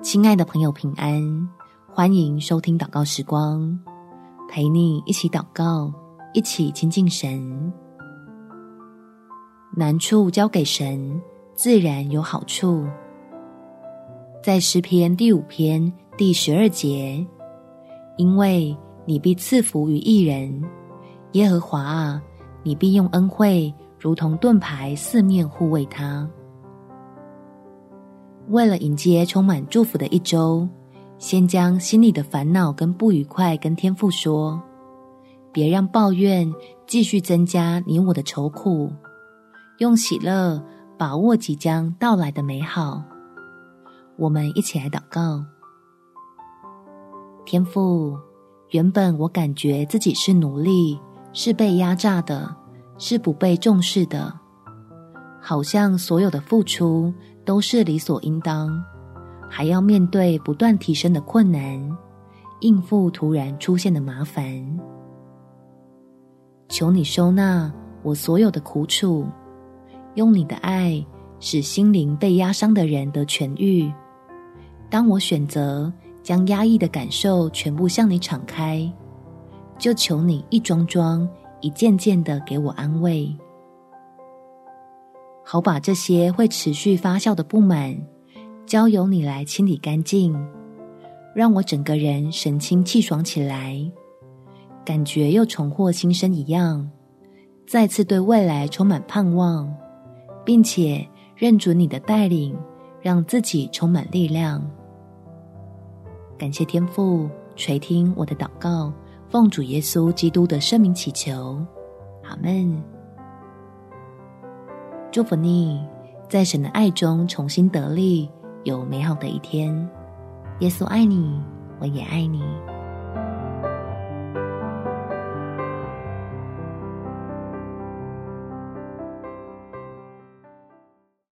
亲爱的朋友，平安！欢迎收听祷告时光，陪你一起祷告，一起亲近神。难处交给神，自然有好处。在诗篇第五篇第十二节，因为你必赐福于一人，耶和华啊，你必用恩惠如同盾牌四面护卫他。为了迎接充满祝福的一周，先将心里的烦恼跟不愉快跟天父说，别让抱怨继续增加你我的愁苦，用喜乐把握即将到来的美好。我们一起来祷告。天父，原本我感觉自己是奴隶，是被压榨的，是不被重视的，好像所有的付出。都是理所应当，还要面对不断提升的困难，应付突然出现的麻烦。求你收纳我所有的苦楚，用你的爱使心灵被压伤的人得痊愈。当我选择将压抑的感受全部向你敞开，就求你一桩桩、一件件的给我安慰。好把这些会持续发酵的不满，交由你来清理干净，让我整个人神清气爽起来，感觉又重获新生一样，再次对未来充满盼望，并且认准你的带领，让自己充满力量。感谢天父垂听我的祷告，奉主耶稣基督的圣名祈求，阿门。祝福你，在神的爱中重新得力，有美好的一天。耶稣爱你，我也爱你。